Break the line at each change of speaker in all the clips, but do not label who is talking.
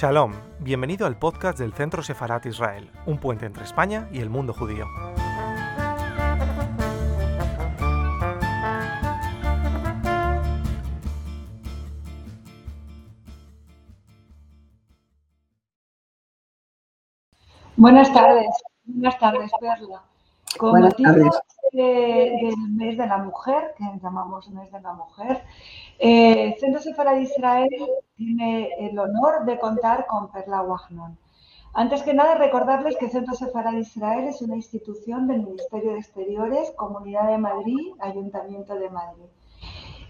Shalom, bienvenido al podcast del Centro Sefarat Israel, un puente entre España y el mundo judío.
Buenas tardes, buenas tardes, Perla. Con motivo del mes de la mujer, que llamamos mes de la mujer, eh, Centro Sefarad Israel tiene el honor de contar con Perla Wagnon. Antes que nada, recordarles que Centro Sefarad Israel es una institución del Ministerio de Exteriores, Comunidad de Madrid, Ayuntamiento de Madrid.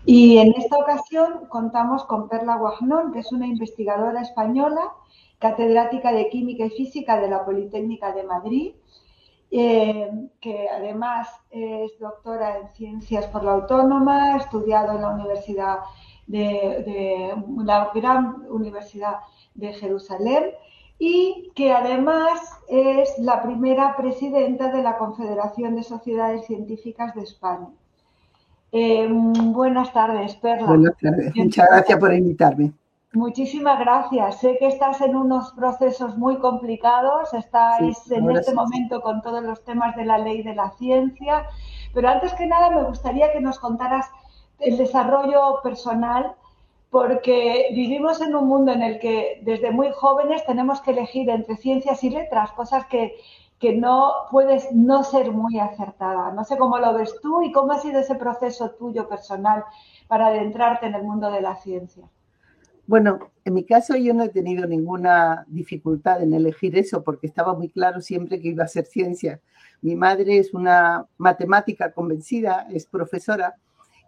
Y en esta ocasión contamos con Perla Wagnon, que es una investigadora española, catedrática de Química y Física de la Politécnica de Madrid, eh, que además es doctora en Ciencias por la Autónoma, ha estudiado en la Universidad de, la Gran Universidad de Jerusalén y que además es la primera presidenta de la Confederación de Sociedades Científicas de España. Eh, buenas tardes, Perla.
Buenas tardes, muchas gracias por invitarme.
Muchísimas gracias. Sé que estás en unos procesos muy complicados, estáis en este momento con todos los temas de la ley de la ciencia, pero antes que nada me gustaría que nos contaras el desarrollo personal, porque vivimos en un mundo en el que desde muy jóvenes tenemos que elegir entre ciencias y letras, cosas que, que no puedes no ser muy acertada. No sé cómo lo ves tú y cómo ha sido ese proceso tuyo personal para adentrarte en el mundo de la ciencia.
Bueno, en mi caso yo no he tenido ninguna dificultad en elegir eso porque estaba muy claro siempre que iba a ser ciencia. Mi madre es una matemática convencida, es profesora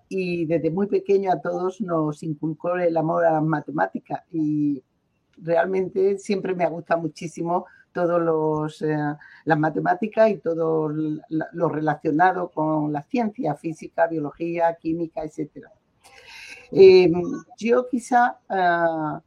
y desde muy pequeño a todos nos inculcó el amor a la matemática y realmente siempre me ha gustado muchísimo todos los eh, las matemáticas y todo lo relacionado con la ciencia, física, biología, química, etcétera. Eh, yo quizá uh,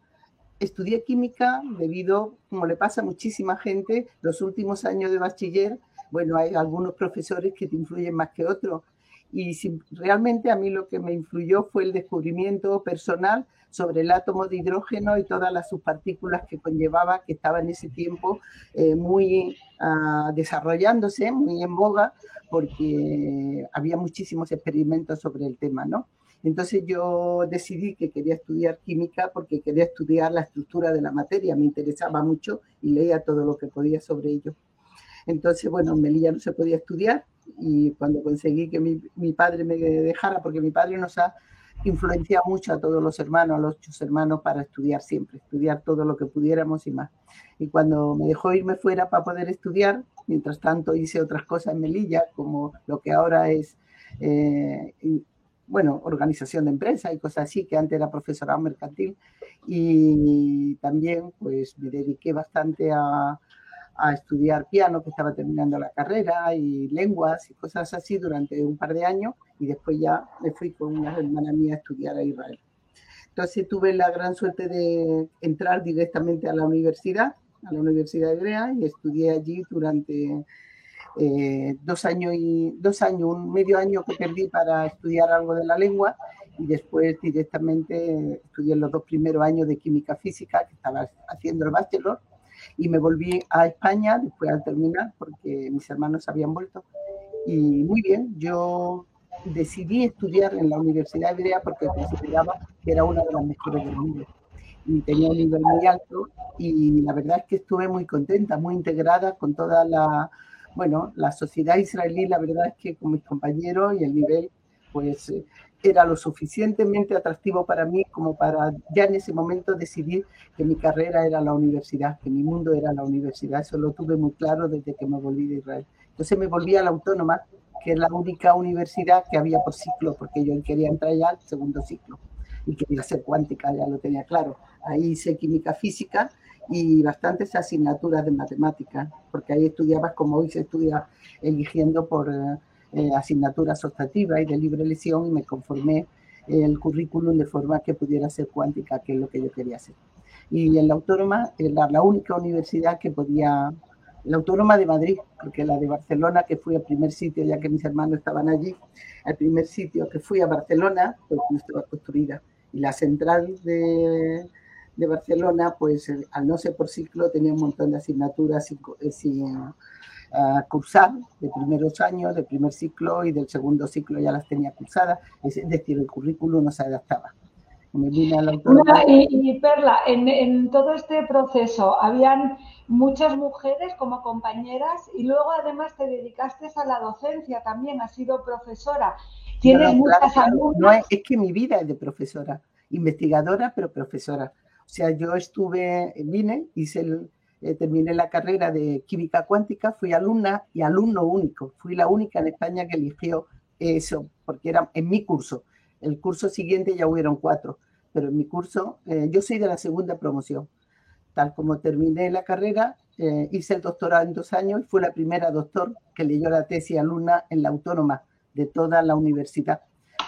estudié química debido, como le pasa a muchísima gente, los últimos años de bachiller, bueno, hay algunos profesores que te influyen más que otros. Y si, realmente a mí lo que me influyó fue el descubrimiento personal sobre el átomo de hidrógeno y todas las subpartículas que conllevaba, que estaba en ese tiempo eh, muy uh, desarrollándose, muy en boga, porque había muchísimos experimentos sobre el tema, ¿no? Entonces yo decidí que quería estudiar química porque quería estudiar la estructura de la materia, me interesaba mucho y leía todo lo que podía sobre ello. Entonces, bueno, en Melilla no se podía estudiar y cuando conseguí que mi, mi, padre me dejara, porque mi padre nos ha influenciado mucho a todos los hermanos, a los ocho hermanos, para estudiar siempre, estudiar todo lo que pudiéramos y más. Y cuando me dejó irme fuera para poder estudiar, mientras tanto hice otras cosas en Melilla, como lo que ahora es eh, bueno, organización de empresa y cosas así, que antes era profesora mercantil. Y también pues me dediqué bastante a, a, estudiar piano, que estaba terminando la carrera, y lenguas y cosas así durante un par de años. Y después ya me fui con una hermana mía a estudiar a Israel. Entonces tuve la gran suerte de entrar directamente a la universidad, a la Universidad Hebrea, y estudié allí durante eh, dos años y dos años, un medio año que perdí para estudiar algo de la lengua y después directamente estudié los dos primeros años de química física que estaba haciendo el bachelor y me volví a España después al terminar porque mis hermanos habían vuelto. Y muy bien, yo decidí estudiar en la Universidad Hebrea porque consideraba que era una de las mejores del mundo. Y tenía un nivel muy alto y la verdad es que estuve muy contenta, muy integrada con toda la bueno, la sociedad israelí, la verdad es que con mis compañeros y el nivel, pues eh, era lo suficientemente atractivo para mí como para ya en ese momento decidir que mi carrera era la universidad, que mi mundo era la universidad. Eso lo tuve muy claro desde que me volví de Israel. Entonces me volví a la Autónoma, que es la única universidad que había por ciclo, porque yo quería entrar ya al segundo ciclo y quería ser cuántica, ya lo tenía claro. Ahí hice química física y bastantes asignaturas de matemáticas, porque ahí estudiabas como hoy se estudia eligiendo por eh, eh asignaturas optativas y de libre elección y me conformé el currículum de forma que pudiera ser cuántica, que es lo que yo quería hacer. Y en la Autónoma la única universidad que podía, la Autónoma de Madrid, porque la de Barcelona, que fui al primer sitio, ya que mis hermanos estaban allí, el primer sitio que fui a Barcelona, pues no estaba construida. Y la central de, de Barcelona, pues al no ser por ciclo tenía un montón de asignaturas sin, cursar de primeros años, del primer ciclo y del segundo ciclo ya las tenía cursadas, es decir, el currículo no se adaptaba.
y, Perla, en, todo este proceso, ¿habían muchas mujeres como compañeras y luego además te dedicaste a la docencia también, has sido profesora. Tienes muchas alumnas.
No, es, que mi vida es de profesora, investigadora, pero profesora. O sea, yo estuve, vine, hice el, eh, terminé la carrera de química cuántica, fui alumna y alumno único. Fui la única en España que eligió eso, porque era en mi curso. El curso siguiente ya hubieron cuatro, pero en mi curso, eh, yo soy de la segunda promoción. Tal como terminé la carrera, eh, hice el doctorado en dos años y fui la primera doctor que leyó la tesis alumna en la autónoma de toda la universidad,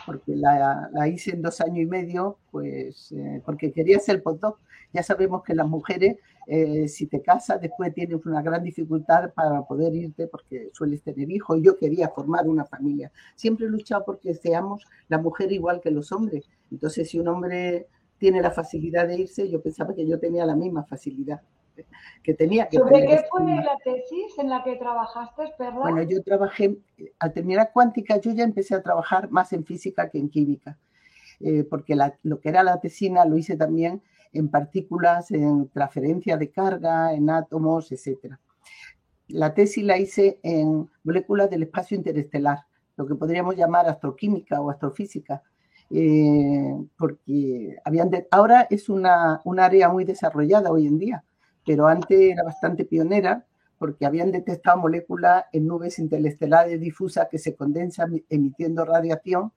porque la, hice en dos años y medio, pues eh, porque quería ser postdoc. Ya sabemos que las mujeres, eh, si te casas, después tienes una gran dificultad para poder irte porque sueles tener hijos. Yo quería formar una familia. Siempre he luchado porque seamos la mujer igual que los hombres. Entonces, si un hombre tiene la facilidad de irse, yo pensaba que yo tenía la misma facilidad que tenía que
¿Sobre qué fue la tesis en la que trabajaste, Perla?
Bueno, yo trabajé, al terminar cuántica, yo ya empecé a trabajar más en física que en química, eh, porque lo que era la tesina lo hice también en partículas, en transferencia de carga, en átomos, etc. La tesis la hice en moléculas del espacio interestelar, lo que podríamos llamar astroquímica o astrofísica, eh, porque habían ahora es una, un área muy desarrollada hoy en día, pero antes era bastante pionera porque habían detectado moléculas en nubes interestelares difusas que se condensan emitiendo radiación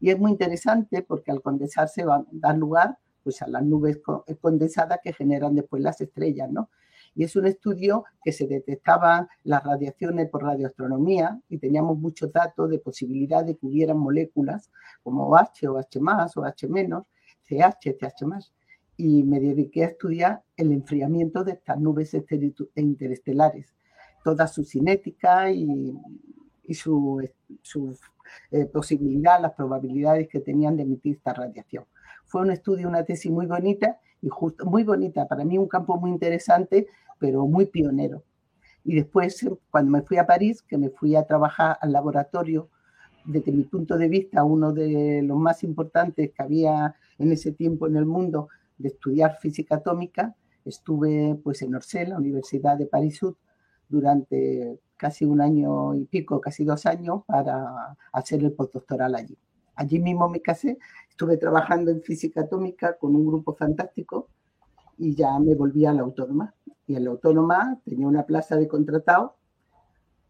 y es muy interesante porque al condensarse va a dar lugar pues, a las nubes condensadas que generan después las estrellas, ¿no? Y es un estudio que se detectaban las radiaciones por radioastronomía y teníamos muchos datos de posibilidad de que hubieran moléculas como H o H o H CH, CH y me dediqué a estudiar el enfriamiento de estas nubes interestelares, toda su cinética y, su, eh, posibilidad, las probabilidades que tenían de emitir esta radiación. Fue un estudio, una tesis muy bonita y justo, muy bonita, para mí un campo muy interesante, pero muy pionero. Y después, cuando me fui a París, que me fui a trabajar al laboratorio, desde mi punto de vista, uno de los más importantes que había en ese tiempo en el mundo de estudiar física atómica, estuve pues en Orsay, la Universidad de París Sud, durante casi un año y pico, casi dos años, para hacer el postdoctoral allí. Allí mismo me casé, estuve trabajando en física atómica con un grupo fantástico y ya me volví a la autónoma. Y en la autónoma tenía una plaza de contratado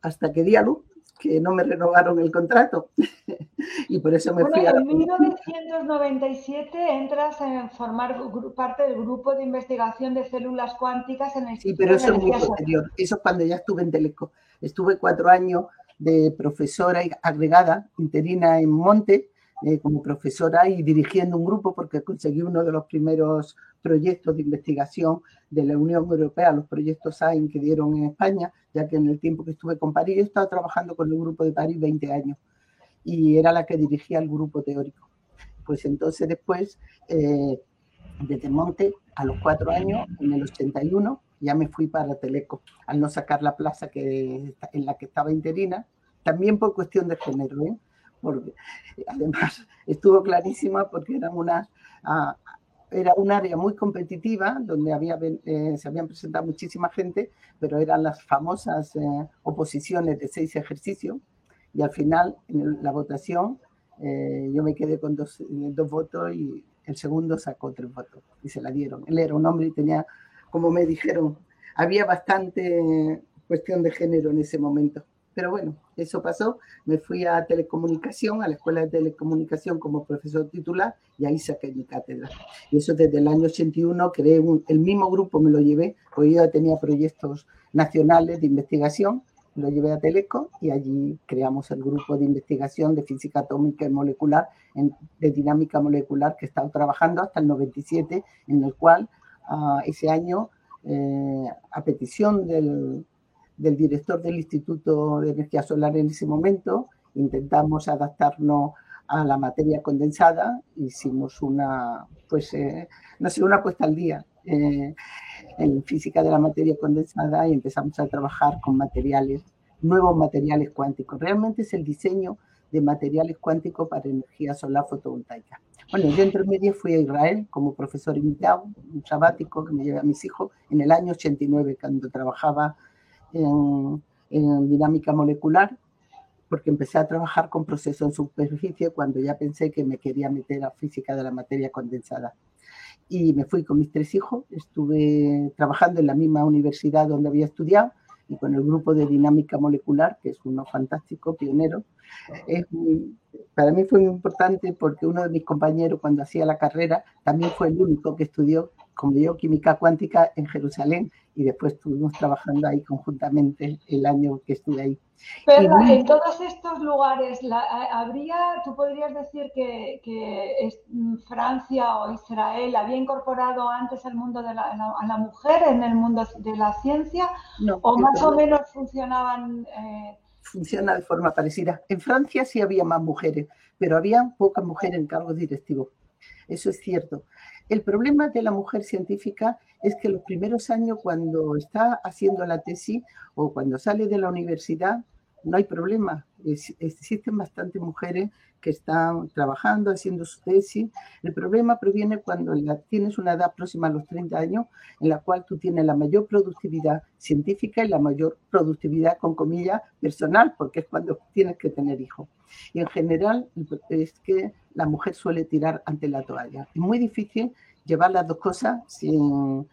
hasta que di a luz que no me renovaron el contrato y por eso me fui a
En 1997 entras a formar parte del grupo de investigación de células cuánticas en el
Sí, pero eso es muy posterior. Eso es cuando ya estuve en Teleco. Estuve cuatro años de profesora agregada, interina en Monte, eh, como profesora y dirigiendo un grupo porque conseguí uno de los primeros proyectos de investigación de la Unión Europea, los proyectos AIN que dieron en España, ya que en el tiempo que estuve con París, yo estaba trabajando con el grupo de París 20 años y era la que dirigía el grupo teórico. Pues entonces después, eh, desde Monte, a los cuatro años, en el 81, ya me fui para Teleco, al no sacar la plaza que, en la que estaba interina, también por cuestión de género, ¿eh? Porque además estuvo clarísima porque era una, ah, era un área muy competitiva donde había, eh, se habían presentado muchísima gente, pero eran las famosas eh, oposiciones de seis ejercicios y al final en la votación eh, yo me quedé con dos, dos votos y el segundo sacó tres votos y se la dieron. Él era un hombre y tenía, como me dijeron, había bastante cuestión de género en ese momento. Pero bueno, eso pasó. Me fui a telecomunicación, a la escuela de telecomunicación como profesor titular y ahí saqué mi cátedra. Y eso desde el año 81 creé el mismo grupo, me lo llevé, porque yo tenía proyectos nacionales de investigación, lo llevé a Teleco y allí creamos el grupo de investigación de física atómica y molecular, de dinámica molecular, que he estado trabajando hasta el 97, en el cual ah, ese año, eh, a petición del del director del Instituto de Energía Solar en ese momento, intentamos adaptarnos a la materia condensada, hicimos una, pues, eh, no sé, una puesta al día eh, en física de la materia condensada y empezamos a trabajar con materiales, nuevos materiales cuánticos. Realmente es el diseño de materiales cuánticos para energía solar fotovoltaica. Bueno, yo entre medio fui a Israel como profesor invitado, un sabático que me llevé a mis hijos en el año 89, cuando trabajaba en, en dinámica molecular porque empecé a trabajar con procesos en superficie cuando ya pensé que me quería meter a física de la materia condensada. Y me fui con mis tres hijos, estuve trabajando en la misma universidad donde había estudiado y con el grupo de dinámica molecular, que es uno fantástico, pionero. Es para mí fue muy importante porque uno de mis compañeros cuando hacía la carrera también fue el único que estudió como yo química cuántica en Jerusalén y después estuvimos trabajando ahí conjuntamente el año que estuve ahí.
Pero en todos estos lugares, ¿habría, tú podrías decir que, mm, Francia o Israel había incorporado antes el mundo de la, a la mujer en el mundo de la ciencia? No, ¿O más o menos funcionaban?
Eh... Funciona de forma parecida. En Francia sí había más mujeres, pero había pocas mujeres en cargos directivos. Eso es cierto. El problema de la mujer científica es que los primeros años cuando está haciendo la tesis o cuando sale de la universidad, no hay problema. existen bastantes mujeres que están trabajando, haciendo su tesis. El problema proviene cuando tienes una edad próxima a los 30 años en la cual tú tienes la mayor productividad científica y la mayor productividad, con comillas, personal, porque es cuando tienes que tener hijos. Y en general es que la mujer suele tirar ante la toalla. Es muy difícil llevar las dos cosas sin,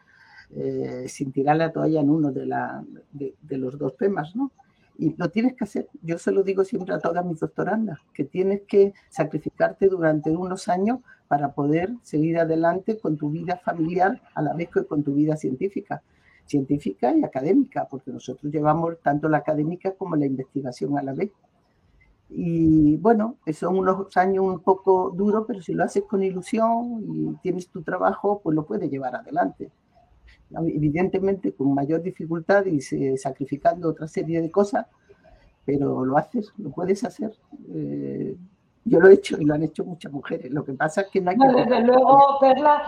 eh, sin tirar la toalla en uno de, la, de, los dos temas, ¿no? Y lo tienes que hacer. Yo se lo digo siempre a todas mis doctorandas, que tienes que sacrificarte durante unos años para poder seguir adelante con tu vida familiar a la vez que con tu vida científica científica y académica, porque nosotros llevamos tanto la académica como la investigación a la vez. Y bueno, son unos años un poco duros, pero si lo haces con ilusión y tienes tu trabajo, pues lo puedes llevar adelante. Evidentemente con mayor dificultad y sacrificando otra serie de cosas, pero lo haces, lo puedes hacer. Eh, yo lo he hecho y lo han hecho muchas mujeres. Lo que pasa es que no hay que...
desde luego, Perla,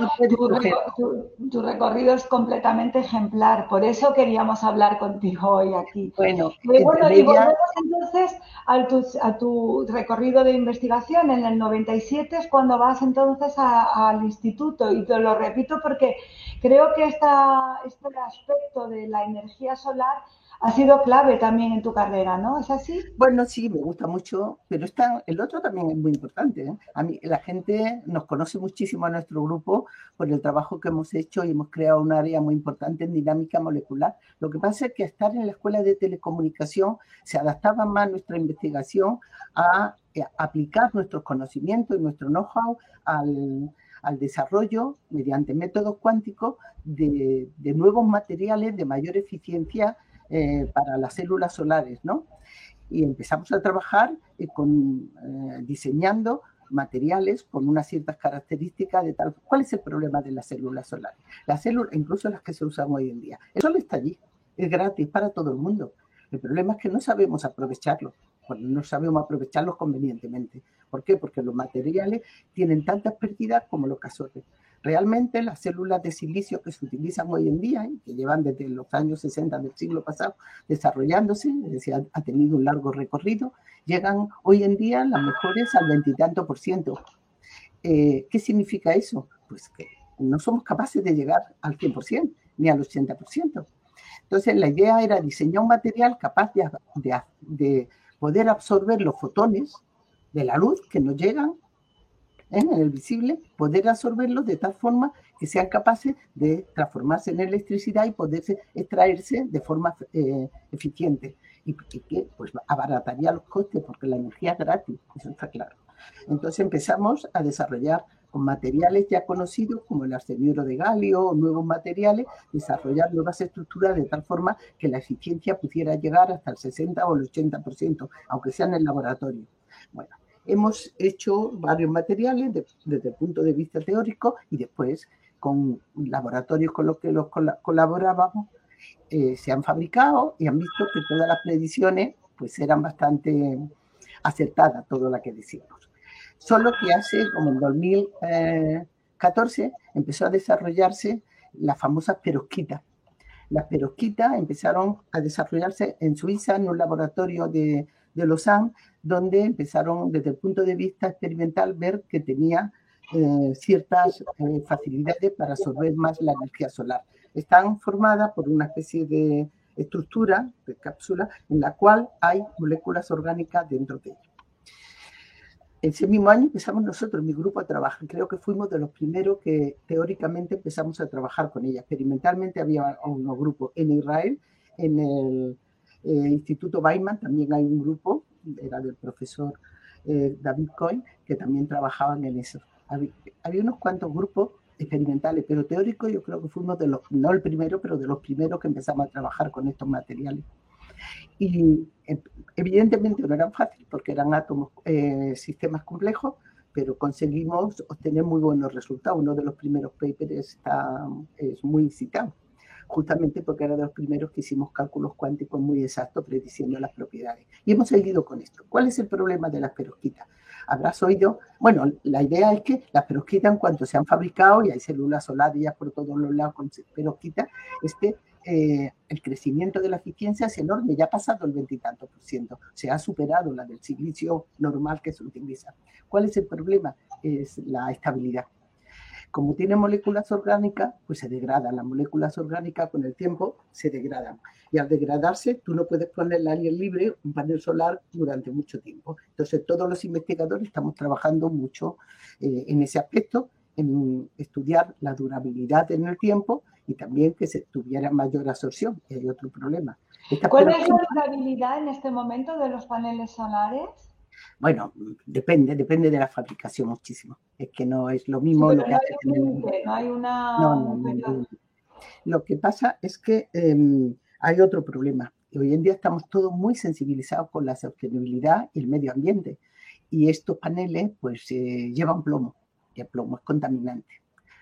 tu, recorrido es completamente ejemplar. Por eso queríamos hablar contigo hoy aquí.
Bueno,
y, bueno, y volvemos entonces a tu, a tu, recorrido de investigación. En el 97 es cuando vas entonces al instituto. Y te lo repito porque creo que esta, este aspecto de la energía solar ha sido clave también en tu carrera, ¿no? ¿Es así?
Bueno, sí, me gusta mucho, pero está, el otro también es muy importante. ¿eh? A mí, la gente nos conoce muchísimo a nuestro grupo por el trabajo que hemos hecho y hemos creado un área muy importante en dinámica molecular. Lo que pasa es que estar en la escuela de telecomunicación se adaptaba más nuestra investigación a, eh, aplicar nuestros conocimientos y nuestro know-how al, desarrollo mediante métodos cuánticos de, nuevos materiales de mayor eficiencia eh, para las células solares, ¿no? Y empezamos a trabajar eh, con, eh, diseñando materiales con unas ciertas características de tal. ¿Cuál es el problema de las células solares? Las células, incluso las que se usan hoy en día. El sol está allí, es gratis para todo el mundo. El problema es que no sabemos aprovecharlo, no sabemos aprovecharlos convenientemente. ¿Por qué? Porque los materiales tienen tantas pérdidas como los cazones. Realmente las células de silicio que se utilizan hoy en día, y que llevan desde los años 60 del siglo pasado desarrollándose, es decir, ha, tenido un largo recorrido, llegan hoy en día las mejores al veintitanto por ciento. Eh, ¿Qué significa eso? Pues que no somos capaces de llegar al 100% ni al 80%. Entonces la idea era diseñar un material capaz de, de poder absorber los fotones de la luz que nos llegan ¿eh? En el visible, poder absorberlos de tal forma que sean capaces de transformarse en electricidad y poderse extraerse de forma eh, eficiente. Y, que pues, abarataría los costes porque la energía es gratis, eso está claro. Entonces empezamos a desarrollar con materiales ya conocidos como el arseniuro de galio o nuevos materiales, desarrollar nuevas estructuras de tal forma que la eficiencia pudiera llegar hasta el 60 o el 80%, aunque sea en el laboratorio. Bueno, hemos hecho varios materiales desde el punto de vista teórico y después con laboratorios con los que los colaborábamos eh, se han fabricado y han visto que todas las predicciones pues eran bastante acertadas, todo lo que decíamos. Solo que hace como en 2014 empezó a desarrollarse las famosas perosquitas. Las perosquitas empezaron a desarrollarse en Suiza, en un laboratorio de, de Lausanne, donde empezaron desde el punto de vista experimental ver que tenía eh, ciertas eh, facilidades para absorber más la energía solar. Están formadas por una especie de estructura, de cápsula, en la cual hay moléculas orgánicas dentro de ella. Ese mismo año empezamos nosotros, mi grupo, a trabajar. Creo que fuimos de los primeros que teóricamente empezamos a trabajar con ella. Experimentalmente había unos grupos en Israel, en el eh, Instituto Weizmann también hay un grupo, era del profesor eh, David Cohen, que también trabajaban en eso. Había, había, unos cuantos grupos experimentales, pero teóricos yo creo que fuimos de los, no el primero, pero de los primeros que empezamos a trabajar con estos materiales. Y eh, evidentemente no eran fáciles porque eran átomos, eh, sistemas complejos, pero conseguimos obtener muy buenos resultados. Uno de los primeros papers está, es muy citado, justamente porque era de los primeros que hicimos cálculos cuánticos muy exactos prediciendo las propiedades. Y hemos seguido con esto. ¿Cuál es el problema de las perovskitas? Habrás oído, bueno, la idea es que las perovskitas en cuanto se han fabricado y hay células solares por todos los lados con perovskitas, es que eh, el crecimiento de la eficiencia es enorme, ya ha pasado el veintitantos por ciento, se ha superado la del silicio normal que se utiliza. ¿Cuál es el problema? Es la estabilidad. Como tiene moléculas orgánicas, pues se degradan. Las moléculas orgánicas con el tiempo se degradan. Y al degradarse, tú no puedes ponerle al aire libre un panel solar durante mucho tiempo. Entonces, todos los investigadores estamos trabajando mucho eh, en ese aspecto, en estudiar la durabilidad en el tiempo y también que se tuviera mayor absorción, que hay otro problema.
Esta ¿Cuál es la durabilidad en este momento de los paneles solares?
Bueno, depende, depende de la fabricación muchísimo. Es que no es lo mismo
sí,
lo que
no
hace
hay, no hay una... No, no,
no, Lo que pasa es que eh, hay otro problema. Hoy en día estamos todos muy sensibilizados con la sostenibilidad y el medio ambiente. Y estos paneles pues eh, llevan plomo. Y el plomo es contaminante.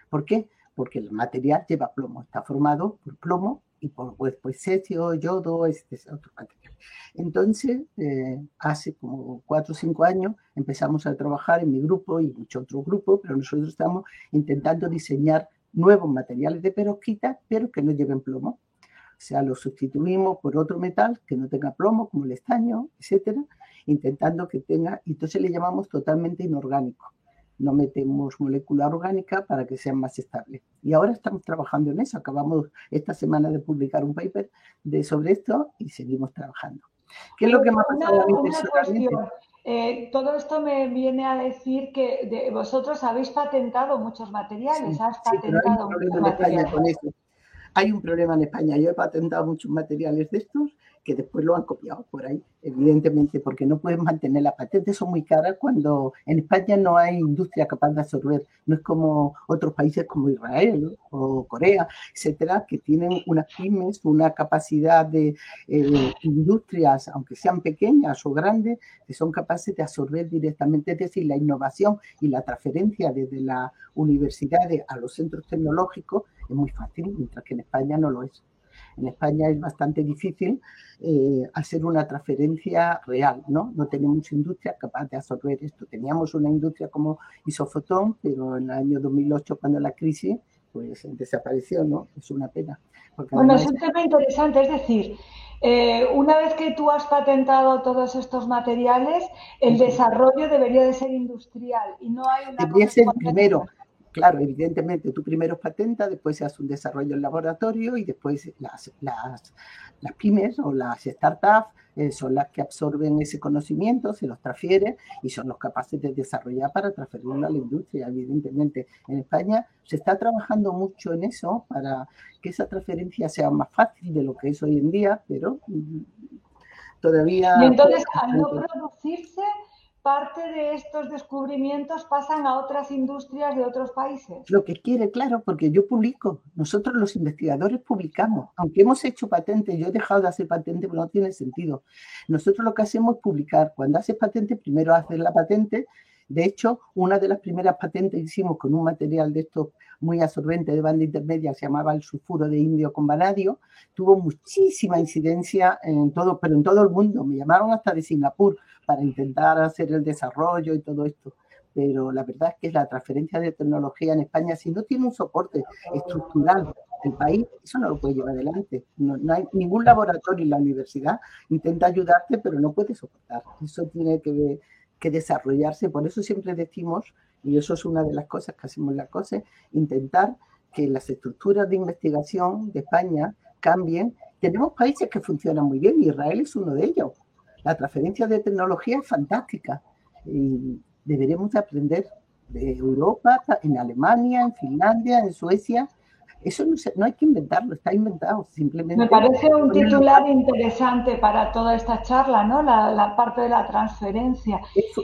¿Por qué? porque el material lleva plomo, está formado por plomo y por pues, cesio, yodo, este es otro material. Entonces, eh, hace como cuatro o cinco años empezamos a trabajar en mi grupo y muchos otros grupos, pero nosotros estamos intentando diseñar nuevos materiales de perovskita, pero que no lleven plomo. O sea, los sustituimos por otro metal que no tenga plomo, como el estaño, etcétera, intentando que tenga, entonces le llamamos totalmente inorgánico no metemos molécula orgánica para que sean más estables. Y ahora estamos trabajando en eso. Acabamos esta semana de publicar un paper de, sobre esto y seguimos trabajando. ¿Qué es lo que más ha pasado
una eh, todo esto me viene a decir que de, vosotros habéis patentado muchos materiales,
sí,
has
sí,
patentado muchos materiales.
Hay un problema en España. Yo he patentado muchos materiales de estos que después lo han copiado por ahí, evidentemente, porque no pueden mantener las patentes, son muy caras cuando en España no hay industria capaz de absorber, no es como otros países como Israel o Corea, etcétera, que tienen unas pymes, una capacidad de eh, industrias, aunque sean pequeñas o grandes, que son capaces de absorber directamente, es decir, la innovación y la transferencia desde las universidades a los centros tecnológicos es muy fácil, mientras que en España no lo es. En España es bastante difícil eh, hacer una transferencia real, ¿no? No tenemos industria capaz de absorber esto. Teníamos una industria como Isofotón, pero en el año 2008, cuando la crisis, pues desapareció, ¿no? Es una pena.
Bueno, es un tema interesante, es decir, eh, una vez que tú has patentado todos estos materiales, el desarrollo debería de ser industrial y no hay una...
Debería ser primero, claro, evidentemente tú primero patentas, después se hace un desarrollo en laboratorio y después las, las, las pymes o las startups eh, son las que absorben ese conocimiento, se los transfieren y son los capaces de desarrollar para transferirlo a la industria, evidentemente. En España se está trabajando mucho en eso para que esa transferencia sea más fácil de lo que es hoy en día, pero mm, todavía...
Y entonces, al no producirse parte de estos descubrimientos pasan a otras industrias de otros países.
Lo que quiere, claro, porque yo publico, nosotros los investigadores publicamos, aunque hemos hecho patentes, yo he dejado de hacer patente porque no tiene sentido. Nosotros lo que hacemos es publicar. Cuando haces patente, primero haces la patente. De hecho, una de las primeras patentes que hicimos con un material de estos muy absorbente de banda intermedia, se llamaba el sulfuro de indio con vanadio, tuvo muchísima incidencia en todo, pero en todo el mundo. Me llamaron hasta de Singapur para intentar hacer el desarrollo y todo esto. pero la verdad es que la transferencia de tecnología en España, si no tiene un soporte estructural el país, eso no lo puede llevar adelante. No, hay ningún laboratorio en la universidad intenta ayudarte, pero no puede soportar. Eso tiene que, que desarrollarse. Por eso siempre decimos, y eso es una de las cosas que hacemos la COSE, intentar que las estructuras de investigación de España cambien. Tenemos países que funcionan muy bien, Israel es uno de ellos. La transferencia de tecnología es fantástica y deberemos aprender de Europa, en Alemania, en Finlandia, en Suecia. Eso no, no, hay que inventarlo, está inventado simplemente.
Me parece un titular interesante para toda esta charla, ¿no? La, parte de la transferencia.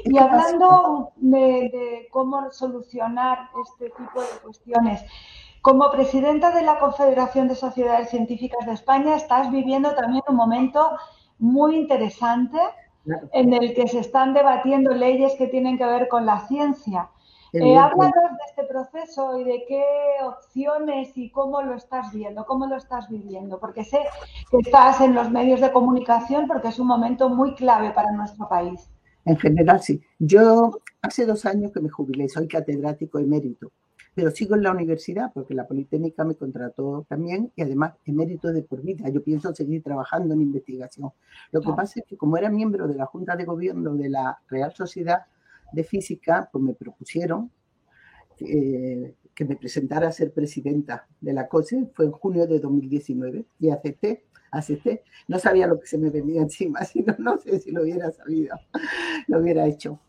y hablando de, de, cómo solucionar este tipo de cuestiones, como presidenta de la Confederación de Sociedades Científicas de España, estás viviendo también un momento muy interesante en el que se están debatiendo leyes que tienen que ver con la ciencia. Eh, háblanos de este proceso y de qué opciones y cómo lo estás viendo, cómo lo estás viviendo, porque sé que estás en los medios de comunicación porque es un momento muy clave para nuestro país.
En general, sí. Yo hace dos años que me jubilé, soy catedrático emérito pero sigo en la universidad porque la Politécnica me contrató también y además mérito de por vida. Yo pienso seguir trabajando en investigación. Lo que pasa es que como era miembro de la Junta de Gobierno de la Real Sociedad de Física, pues me propusieron eh, que me presentara a ser presidenta de la COSE. Fue en junio de 2019 y acepté acepté. No sabía lo que se me venía encima, sino no sé si lo hubiera sabido, lo hubiera hecho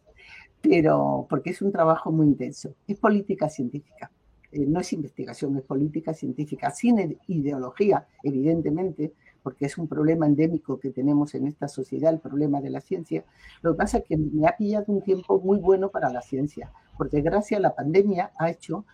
pero porque es un trabajo muy intenso. Es política científica, eh, no es investigación, es política científica, sin ideología, evidentemente, porque es un problema endémico que tenemos en esta sociedad, el problema de la ciencia. Lo que pasa es que me ha pillado un tiempo muy bueno para la ciencia. Por desgracia, la pandemia ha hecho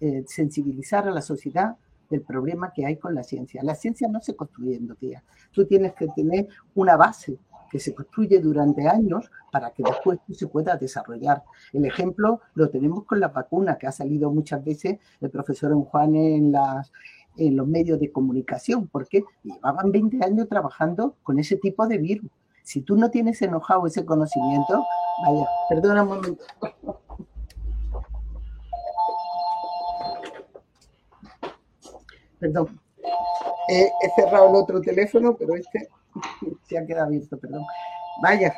eh, sensibilizar a la sociedad del problema que hay con la ciencia. La ciencia no se construye días. Tú tienes que tener una base que se construye durante años para que después se pueda desarrollar. El ejemplo lo tenemos con la vacuna, que ha salido muchas veces el profesor Juan en, las, en los medios de comunicación, porque llevaban 20 años trabajando con ese tipo de virus. Si tú no tienes enojado ese conocimiento, vaya, perdona un momento. Perdón. he cerrado el otro teléfono, pero este se ha quedado abierto, perdón. Vaya.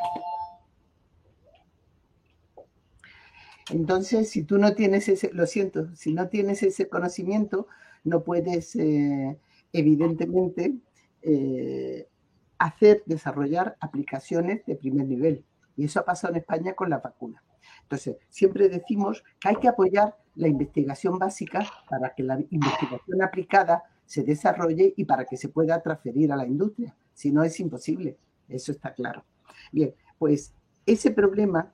Entonces, si tú no tienes ese, lo siento, si no tienes ese conocimiento, no puedes, eh, evidentemente, eh, hacer, desarrollar aplicaciones de primer nivel. Y eso ha pasado en España con la vacuna. Entonces, siempre decimos que hay que apoyar la investigación básica para que la investigación aplicada se desarrolle y para que se pueda transferir a la industria. Si no, es imposible. Eso está claro. Bien, pues ese problema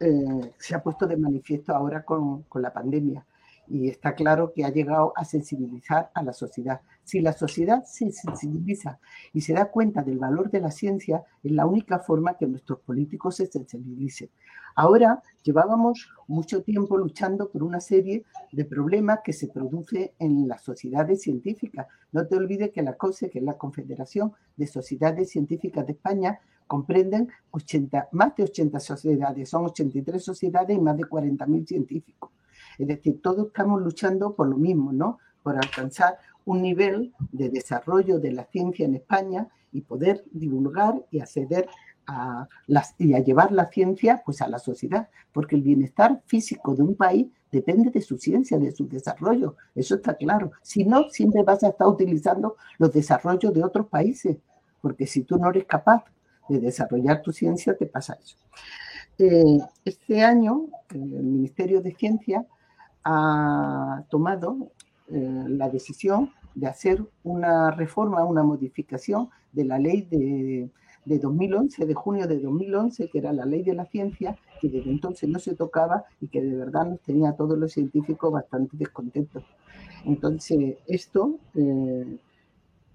eh, se ha puesto de manifiesto ahora con, con la pandemia y está claro que ha llegado a sensibilizar a la sociedad. Si la sociedad se sensibiliza y se da cuenta del valor de la ciencia, es la única forma que nuestros políticos se sensibilicen. Ahora llevábamos mucho tiempo luchando por una serie de problemas que se producen en las sociedades científicas. No te olvides que la COSE, que es la Confederación de Sociedades Científicas de España, comprenden 80, más de 80 sociedades, son 83 sociedades y más de 40.000 científicos. Es decir, todos estamos luchando por lo mismo, ¿no? Por alcanzar un nivel de desarrollo de la ciencia en España y poder divulgar y acceder a, las, y a llevar la ciencia pues a la sociedad, porque el bienestar físico de un país depende de su ciencia, de su desarrollo, eso está claro. Si no, siempre vas a estar utilizando los desarrollos de otros países, porque si tú no eres capaz de desarrollar tu ciencia, te pasa eso. Eh, este año, el Ministerio de Ciencia ha tomado eh, la decisión de hacer una reforma, una modificación de la ley de, de 2011, de junio de 2011, que era la ley de la ciencia, que desde entonces no se tocaba y que de verdad nos tenía a todos los científicos bastante descontentos. Entonces, esto, eh,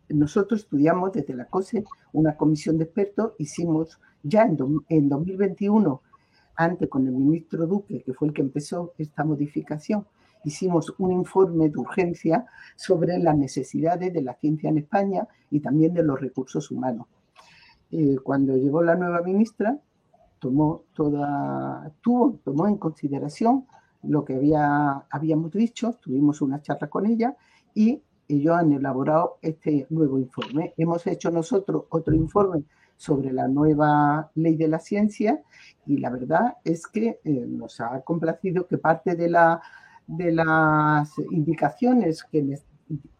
nosotros estudiamos desde la COSE una comisión de expertos, hicimos ya en, en 2021 antes con el ministro Duque, que fue el que empezó esta modificación, hicimos un informe de urgencia sobre las necesidades de la ciencia en España y también de los recursos humanos. Eh, cuando llegó la nueva ministra, tomó toda, tuvo, tomó en consideración lo que había, habíamos dicho, tuvimos una charla con ella y ellos han elaborado este nuevo informe. Hemos hecho nosotros otro informe sobre la nueva ley de la ciencia y la verdad es que eh, nos ha complacido que parte de, la, de las indicaciones que,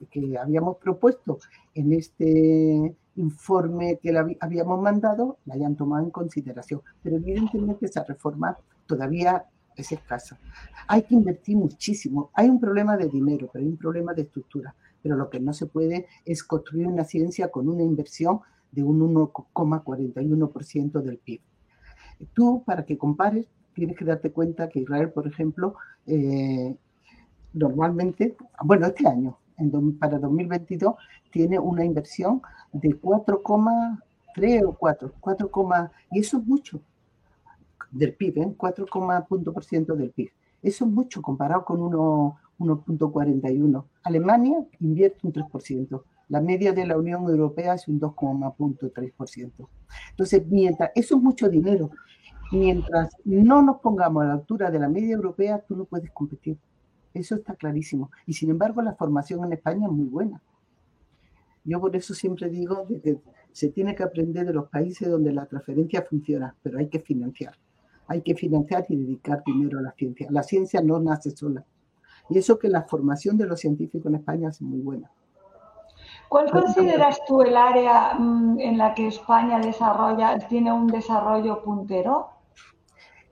que habíamos propuesto en este informe que le habíamos mandado la hayan tomado en consideración. Pero evidentemente esa reforma todavía es escasa. Hay que invertir muchísimo. Hay un problema de dinero, pero hay un problema de estructura. Pero lo que no se puede es construir una ciencia con una inversión de un 1,41% del PIB. Tú, para que compares, tienes que darte cuenta que Israel, por ejemplo, eh, normalmente, bueno, este año, para 2022, tiene una inversión de 4,3 o 4, 4, y eso es mucho del PIB, ¿eh? 4,1% del PIB. Eso es mucho comparado con 1.41. Alemania invierte un 3%. La media de la Unión Europea es un 2,3%. Entonces, mientras, eso es mucho dinero. Mientras no nos pongamos a la altura de la media europea, tú no puedes competir. Eso está clarísimo. Y sin embargo, la formación en España es muy buena. Yo por eso siempre digo que se tiene que aprender de los países donde la transferencia funciona, pero hay que financiar. Hay que financiar y dedicar dinero a la ciencia. La ciencia no nace sola. Y eso que la formación de los científicos en España es muy buena.
¿Cuál consideras tú el área mm, en la que España desarrolla, tiene un desarrollo puntero?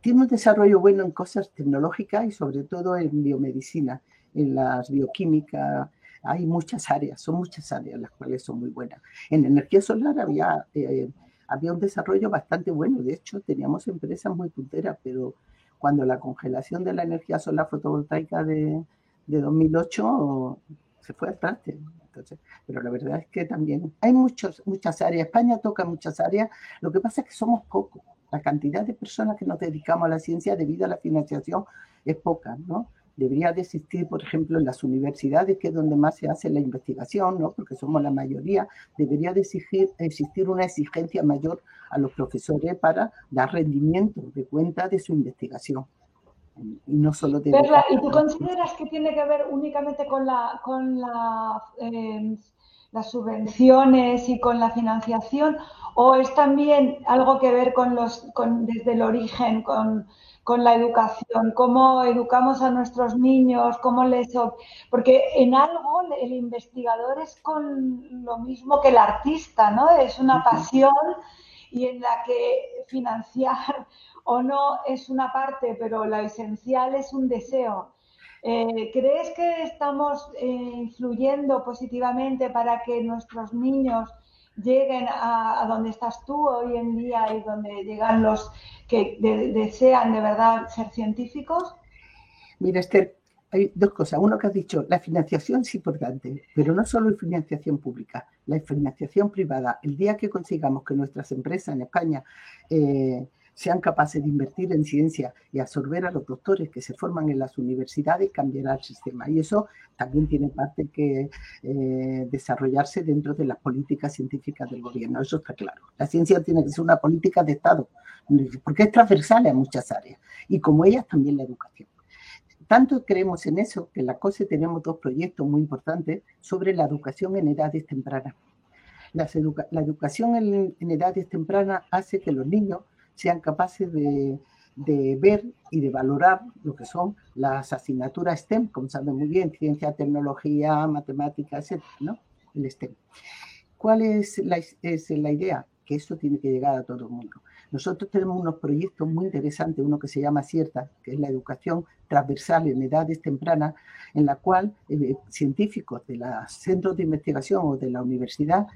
Tiene un desarrollo bueno en cosas tecnológicas y sobre todo en biomedicina, en las bioquímicas, hay muchas áreas, son muchas áreas las cuales son muy buenas. En energía solar había, eh, había un desarrollo bastante bueno, de hecho teníamos empresas muy punteras, pero cuando la congelación de la energía solar fotovoltaica de, de 2008 se fue al traste. Entonces, pero la verdad es que también hay muchos, muchas áreas, España toca muchas áreas, lo que pasa es que somos pocos, la cantidad de personas que nos dedicamos a la ciencia debido a la financiación es poca, ¿no? debería de existir, por ejemplo, en las universidades, que es donde más se hace la investigación, ¿no? porque somos la mayoría, debería de exigir, existir una exigencia mayor a los profesores para dar rendimiento de cuenta de su investigación.
Y no solo de... ¿y tú consideras que tiene que ver únicamente con, la, con la, eh, las subvenciones y con la financiación? ¿O es también algo que ver con los, con, desde el origen, con con la educación, cómo educamos a nuestros niños, cómo les... Porque en algo el investigador es con lo mismo que el artista, ¿no? Es una pasión y en la que financiar o no es una parte, pero la esencial es un deseo. Eh, ¿Crees que estamos eh, influyendo positivamente para que nuestros niños lleguen a, donde estás tú hoy en día y donde llegan los que desean de verdad ser científicos?
Mira, Esther, hay dos cosas. Uno que has dicho, la financiación es importante, pero no solo la financiación pública, la financiación privada. El día que consigamos que nuestras empresas en España eh, sean capaces de invertir en ciencia y absorber a los doctores que se forman en las universidades, cambiará el sistema. Y eso también tiene parte que eh, desarrollarse dentro de las políticas científicas del gobierno. Eso está claro. La ciencia tiene que ser una política de Estado, porque es transversal a muchas áreas, y como ellas también la educación. Tanto creemos en eso que en la COSE tenemos dos proyectos muy importantes sobre la educación en edades tempranas. la educación en edades tempranas hace que los niños sean capaces de, ver y de valorar lo que son las asignaturas STEM, como saben muy bien, ciencia, tecnología, matemáticas, etc., ¿no? El STEM. ¿Cuál es la, es la idea? Que eso tiene que llegar a todo el mundo. Nosotros tenemos unos proyectos muy interesantes, uno que se llama CIERTA, que es la educación transversal en edades tempranas, en la cual eh, científicos de los centros de investigación o de la universidad,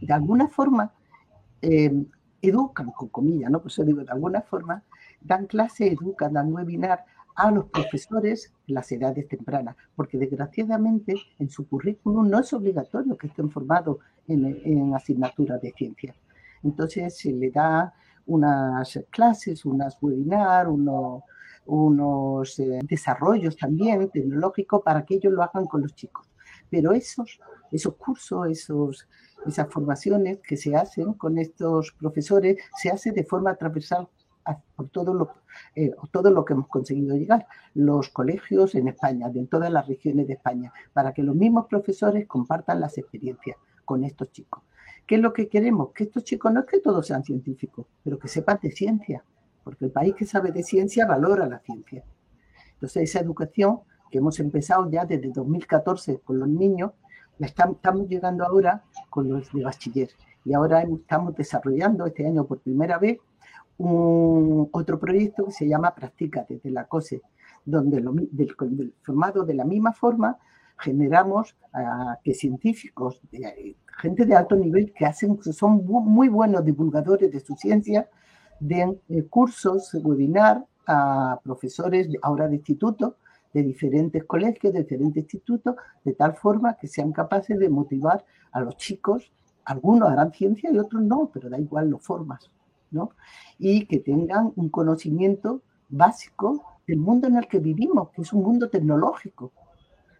de alguna forma, eh, educan, con comillas, ¿no? Por eso digo, de alguna forma, dan clase, educan, dan webinar a los profesores en las edades tempranas, porque desgraciadamente en su currículum no es obligatorio que estén formados en, asignaturas de ciencia. Entonces se le da unas clases, unas webinar, unos, unos eh, desarrollos también tecnológicos para que ellos lo hagan con los chicos. Pero esos, esos cursos, esos, esas formaciones que se hacen con estos profesores se hace de forma transversal por todo lo, eh, todo lo que hemos conseguido llegar, los colegios en España, de todas las regiones de España, para que los mismos profesores compartan las experiencias con estos chicos. ¿Qué es lo que queremos? Que estos chicos no es que todos sean científicos, pero que sepan de ciencia, porque el país que sabe de ciencia valora la ciencia. Entonces, esa educación que hemos empezado ya desde 2014 con los niños, estamos, llegando ahora con los de bachiller. Y ahora estamos desarrollando este año por primera vez un, otro proyecto que se llama Practica desde la COSE, donde lo, del, formado de la misma forma generamos que científicos, gente de alto nivel que hacen, son muy buenos divulgadores de su ciencia, den eh, cursos, webinar a profesores ahora de instituto, de diferentes colegios, de diferentes institutos, de tal forma que sean capaces de motivar a los chicos. Algunos harán ciencia y otros no, pero da igual, los formas, ¿no? Y que tengan un conocimiento básico del mundo en el que vivimos, que es un mundo tecnológico.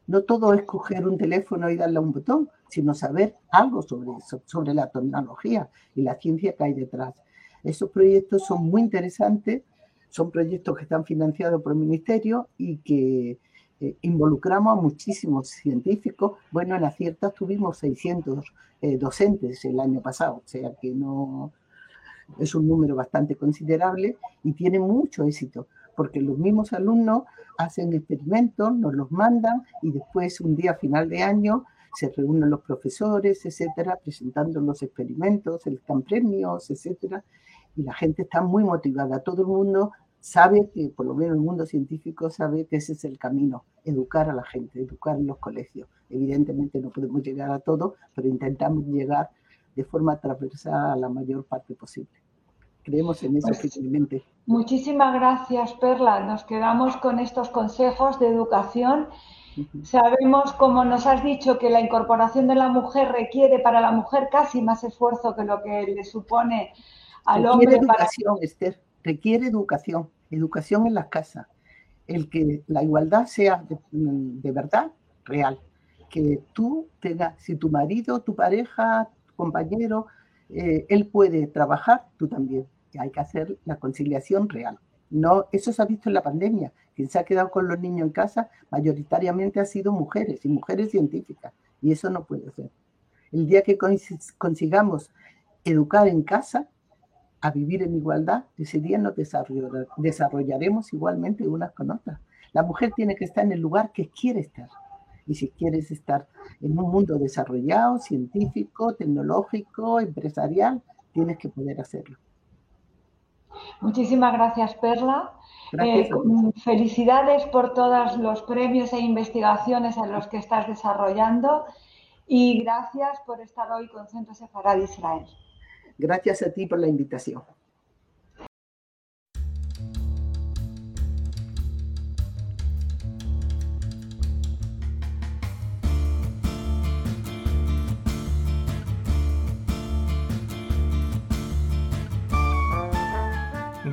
No todo es coger un teléfono y darle a un botón, sino saber algo sobre eso, sobre la tecnología y la ciencia que hay detrás. Esos proyectos son muy interesantes son proyectos que están financiados por el Ministerio y que eh, involucramos a muchísimos científicos. Bueno, en Aciertas tuvimos 600 eh, docentes el año pasado, o sea que no es un número bastante considerable y tiene mucho éxito, porque los mismos alumnos hacen experimentos, nos los mandan y después un día final de año se reúnen los profesores, etcétera, presentando los experimentos, el están premios, etcétera, y la gente está muy motivada. Todo el mundo sabe que, por lo menos el mundo científico sabe que ese es el camino, educar a la gente, educar en los colegios. Evidentemente no podemos llegar a todo, pero intentamos llegar de forma transversal a la mayor parte posible. Creemos en eso pues, firmemente.
Muchísimas gracias, Perla. Nos quedamos con estos consejos de educación. Sabemos, como nos has dicho, que la incorporación de la mujer requiere para la mujer casi más esfuerzo que lo que le supone al hombre.
Educación, Esther, requiere educación, educación en las casas. El que la igualdad sea de, verdad real. Que tú tengas, si tu marido, tu pareja, tu compañero, eh, él puede trabajar, tú también. Y hay que hacer la conciliación real. No, eso se ha visto en la pandemia. Quien se ha quedado con los niños en casa mayoritariamente ha sido mujeres y mujeres científicas. Y eso no puede ser. El día que consigamos educar en casa, a vivir en igualdad, ese día nos desarrollaremos igualmente unas con otras. La mujer tiene que estar en el lugar que quiere estar. Y si quieres estar en un mundo desarrollado, científico, tecnológico, empresarial, tienes que poder hacerlo.
Muchísimas gracias, Perla. Eh, felicidades por todos los premios e investigaciones en los que estás desarrollando y gracias por estar hoy con Centro Sefarad Israel.
Gracias a ti por la invitación.